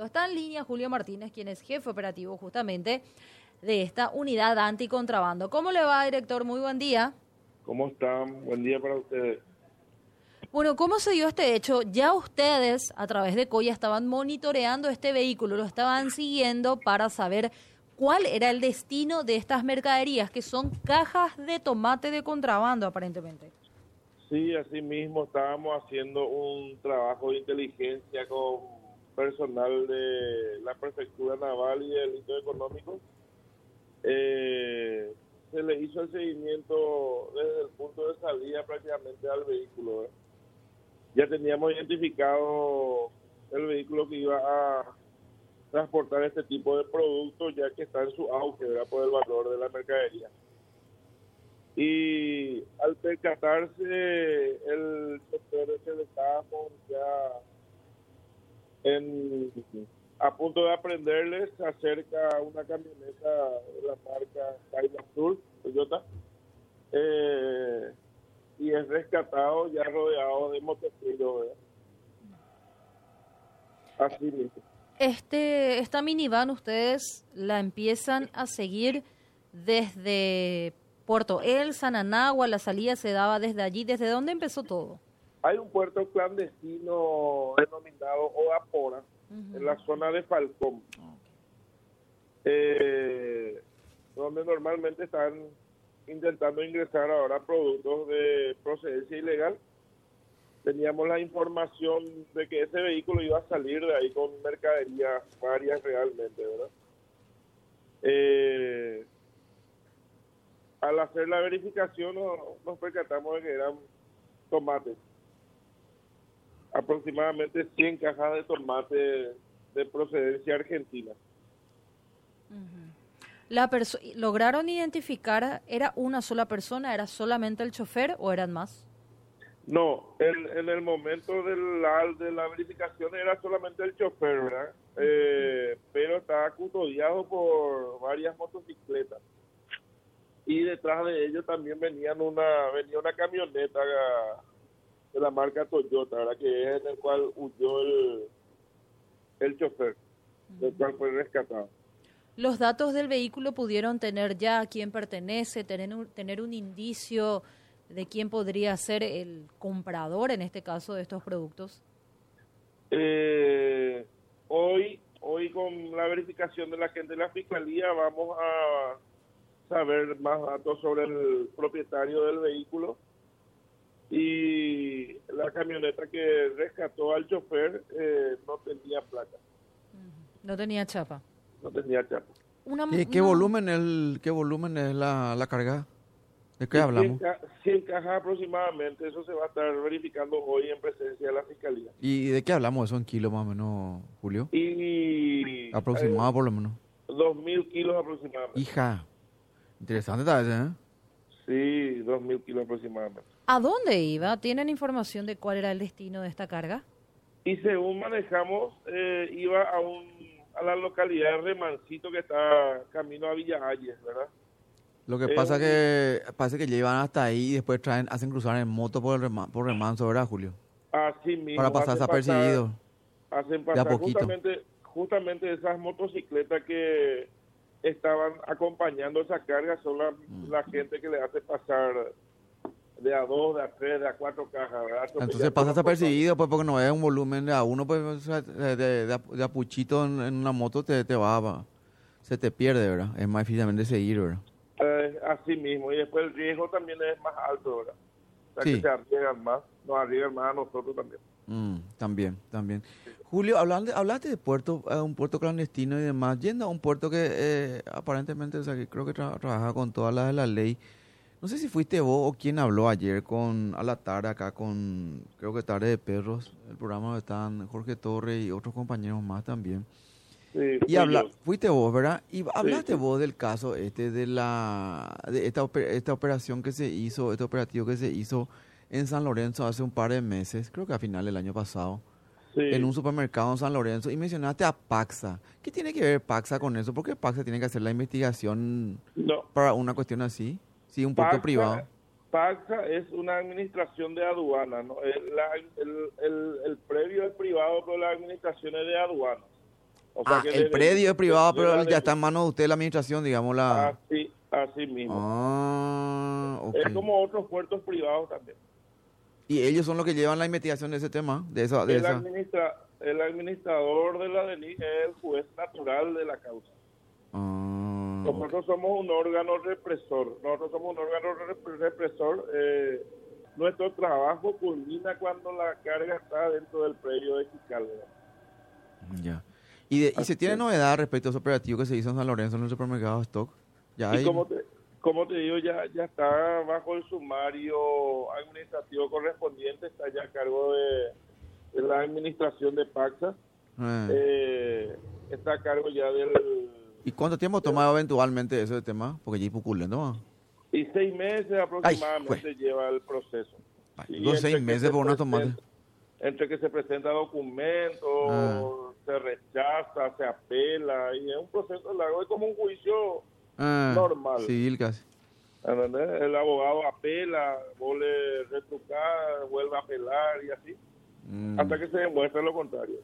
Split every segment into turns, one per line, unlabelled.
Está en línea Julio Martínez, quien es jefe operativo justamente de esta unidad anticontrabando. ¿Cómo le va, director? Muy buen día.
¿Cómo están? Buen día para ustedes.
Bueno, ¿cómo se dio este hecho? Ya ustedes, a través de COIA, estaban monitoreando este vehículo, lo estaban siguiendo para saber cuál era el destino de estas mercaderías, que son cajas de tomate de contrabando, aparentemente.
Sí, así mismo estábamos haciendo un trabajo de inteligencia con personal de la prefectura naval y del hito económico. Eh, se le hizo el seguimiento desde el punto de salida prácticamente al vehículo. ¿eh? Ya teníamos identificado el vehículo que iba a transportar este tipo de productos ya que está en su auge ¿verdad? por el valor de la mercadería. Y al percatarse el sector que le estábamos ya en, a punto de aprenderles, acerca una camioneta de la marca Kaila Sur, Toyota, eh, y es rescatado ya rodeado de motociclos. Así mismo.
Este, esta minivan ustedes la empiezan a seguir desde Puerto El, Sananagua, la salida se daba desde allí. ¿Desde dónde empezó todo?
Hay un puerto clandestino denominado Odapora, en la zona de Falcón, eh, donde normalmente están intentando ingresar ahora productos de procedencia ilegal. Teníamos la información de que ese vehículo iba a salir de ahí con mercadería varias realmente, ¿verdad? Eh, al hacer la verificación nos percatamos de que eran tomates aproximadamente 100 cajas de tomate de procedencia argentina.
La ¿Lograron identificar, era una sola persona, era solamente el chofer o eran más?
No, en, en el momento de la, de la verificación era solamente el chofer, ¿verdad? Eh, pero estaba custodiado por varias motocicletas. Y detrás de ellos también venían una, venía una camioneta de la marca Toyota, ¿verdad? que es en el cual huyó el, el chofer, del cual fue rescatado.
¿Los datos del vehículo pudieron tener ya a quién pertenece, tener un, tener un indicio de quién podría ser el comprador, en este caso, de estos productos?
Eh, hoy, hoy con la verificación de la gente de la Fiscalía vamos a saber más datos sobre el propietario del vehículo y la camioneta que rescató al chofer eh, no tenía placa.
No tenía chapa.
No tenía chapa.
¿Y qué volumen el qué volumen es la, la carga? ¿De qué hablamos?
100, cajas aproximadamente, eso se va a estar verificando hoy en presencia de la Fiscalía.
¿Y de qué hablamos eso en kilos más o menos, Julio?
Y...
Aproximado
eh,
por lo menos.
2.000 kilos aproximadamente.
Hija, interesante tal vez, ¿eh?
Sí, 2.000 kilos aproximadamente.
¿A dónde iba? ¿Tienen información de cuál era el destino de esta carga?
Y según manejamos, eh, iba a, un, a la localidad de Remancito que está camino a Villa Ayes, ¿verdad?
Lo que pasa eh, que parece que llevan hasta ahí y después traen, hacen cruzar en moto por, el por remanso, ¿verdad, Julio?
Así mismo.
Para pasar desapercibido.
Hacen pasar justamente, justamente esas motocicletas que estaban acompañando esa carga son la, mm. la gente que le hace pasar de a dos, de a tres, de a cuatro cajas.
Entonces pasa desapercibido, pues porque no es un volumen de a uno, pues de, de, de apuchito en, una moto te, te va, se te pierde, ¿verdad? Es más difícil de seguir, ¿verdad?
Eh, así mismo, y después el riesgo también es más alto, ¿verdad? O sea, que se arriesgan más, nos arriesgan más a nosotros también.
Mm, también, también. Julio, hablando, hablaste de puerto, eh, un puerto clandestino y demás, yendo a un puerto que eh, aparentemente, o sea, que creo que trabaja con todas las de la ley. No sé si fuiste vos o quien habló ayer con a la tarde acá con, creo que Tarde de Perros, el programa donde están Jorge Torres y otros compañeros más también.
Sí,
y habla, fuiste vos, ¿verdad? Y hablaste vos del caso este de la de esta, esta operación que se hizo, este operativo que se hizo en San Lorenzo hace un par de meses, creo que a final del año pasado, en un supermercado en San Lorenzo, y mencionaste a Paxa. ¿Qué tiene que ver Paxa con eso? ¿Por qué Paxa tiene que hacer la investigación para una cuestión así? Sí, un puerto privado.
Paxa es una administración de aduana, ¿no? El, el, el, previo es privado, pero la administración es de aduanas. O sea
Ah,
que
el
de-
predio es privado,
de-
pero
de la
ya está en manos de usted la administración, digamos, la...
Así, así mismo.
Ah.
Es como otros puertos privados también.
Y ellos son los que llevan la investigación de ese tema, de esa... De
El,
esa...
administra- el administrador de la DENI es el juez natural de la causa.
Ah.
Nosotros somos un órgano represor. Nosotros somos un órgano rep- represor. eh, nuestro trabajo culmina cuando la carga está dentro del predio de. ¿verdad?
Ya. ¿Y, de- y se tiene novedad respecto a ese operativo que se hizo en San Lorenzo en el supermercado Stock? Ya
Y
hay...
como te, como te digo, ya, ya está bajo el sumario administrativo correspondiente, está ya a cargo de, de la administración de Paxa,
Eh.
eh, está a cargo ya del...
¿Y cuánto tiempo toma eventualmente ese tema? Porque ya hay puculento, ¿no?
Y seis meses aproximadamente lleva el proceso.
Ay, seis meses
se
por una tomate.
Entre que se presenta documento,
Ah.
se rechaza, se apela, y es un proceso largo, es como un juicio,
Ah,
Normal.
Civil casi.
¿entendés? El abogado apela, vuelve a retrucar, vuelve a apelar y así,
Mm,
hasta que se demuestre lo contrario.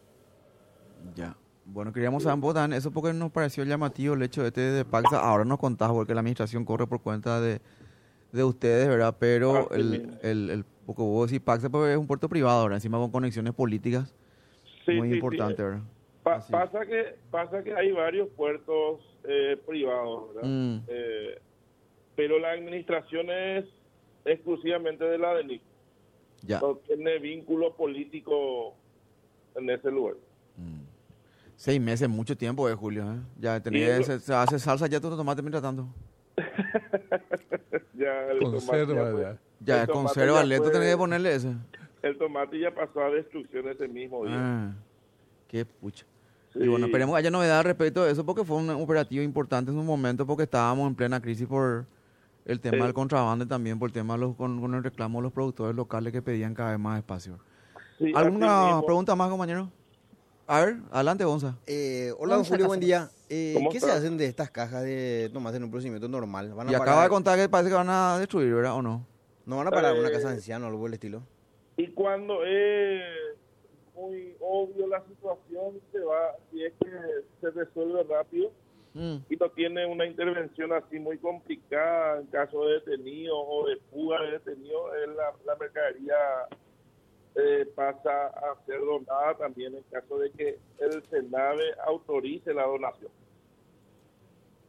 Ya. Bueno, queríamos saber, vos, Dan, eso porque nos pareció llamativo el hecho este de Paxa. Ahora nos contás porque la administración corre por cuenta de, de ustedes, ¿verdad? Pero el, el, el, porque vos decís Paxa pues, es un puerto privado, ¿verdad? Encima con conexiones políticas
Sí,
muy
sí, sí.
importante, ¿verdad?
Pa-
Así.
pasa que pasa que hay varios puertos eh, privados, ¿verdad?
Mm.
Eh, pero la administración es exclusivamente de la DENIC.
Ya.
No tiene vínculo político en ese lugar.
Mm. Seis meses, mucho tiempo, eh, Julio. ¿eh? Ya
Sí, lo-
se, hace salsa ya tu tomate mientras tanto.
ya el
Conserva,
tomate ya fue-
ya.
Ya,
el tomate
conserva,
ya fue-
tenés que ponerle ese.
El tomate ya pasó a destrucción ese mismo día.
Ah, qué pucha.
Sí.
Y bueno, esperemos que haya novedad respecto de eso porque fue un operativo importante en su momento porque estábamos en plena crisis por el tema
Sí.
del contrabando y también por el tema de los, con, con el reclamo de los productores locales que pedían cada vez más espacio.
Sí,
¿Alguna pregunta más, compañero? A ver, adelante, Gonza.
Eh, hola, don
a
Julio, buen día. Eh,
¿Cómo
¿Qué se hacen de estas cajas de tomate en un procedimiento normal? ¿Van a
Y
parar,
acaba de contar que parece que van a destruir, ¿verdad? ¿O no?
¿No van a parar una
Eh,
casa de anciano o algo del estilo?
Y cuando es muy obvio la situación, se va, si es que se resuelve rápido
Mm,
y no tiene una intervención así muy complicada en caso de detenido o de fuga de detenido, la, la mercadería eh, pasa a ser donada también en caso de que el Senave autorice la donación.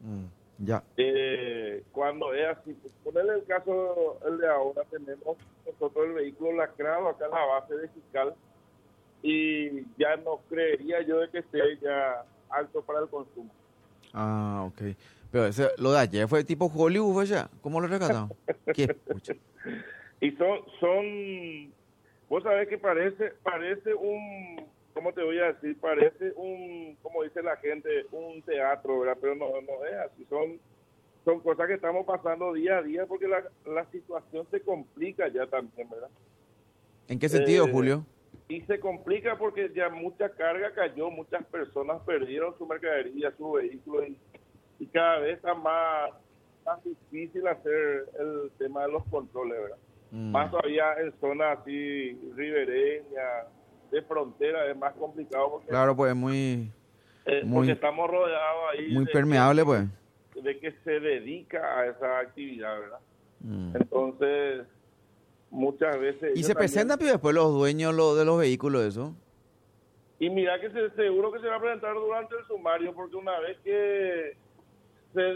mm, ya.
Eh, cuando es así, pues, ponerle el caso, el de ahora, tenemos nosotros el vehículo lacrado acá en la base de fiscal y ya no creería yo de que esté ya alto para el consumo.
Ah, ok. Pero ese, lo de ayer fue tipo Hollywood, fue ya. ¿Cómo lo rescataron? qué.
Y son, son, vos sabés que parece, parece un, ¿cómo te voy a decir? Parece un, como dice la gente, un teatro, ¿verdad? Pero no, no es así, son, son cosas que estamos pasando día a día porque la, la situación se complica ya también, ¿verdad?
¿En qué sentido,
Eh,
Julio?
Y se complica porque ya mucha carga cayó, muchas personas perdieron su mercadería, su vehículo y, y cada vez está más, más difícil hacer el tema de los controles, ¿verdad?
Mm,
Más todavía en zonas así ribereñas, de frontera, es más complicado porque,
Claro, pues muy,
eh,
muy-
porque estamos rodeados ahí
muy
de,
permeable, pues.
de que se dedica a esa actividad, ¿verdad?
Mm.
Entonces, muchas veces...
Y se
también-
presentan pues, después los dueños lo- de los vehículos, eso.
Y mira que se, seguro que se va a presentar durante el sumario, porque una vez que se,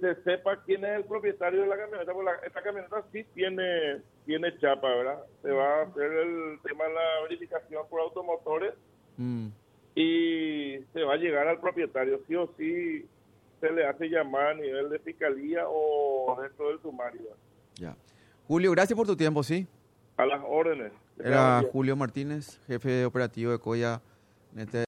se sepa quién es el propietario de la camioneta, porque la- esta camioneta sí tiene, tiene chapa, ¿verdad? Se va a hacer el tema de la verificación por automotores
Mm.
y se va a llegar al propietario, sí o sí se le hace llamar a nivel de fiscalía o dentro del sumario.
Ya. Julio, gracias por tu tiempo, ¿sí?
A las órdenes.
Era Julio Martínez, jefe operativo de Coya.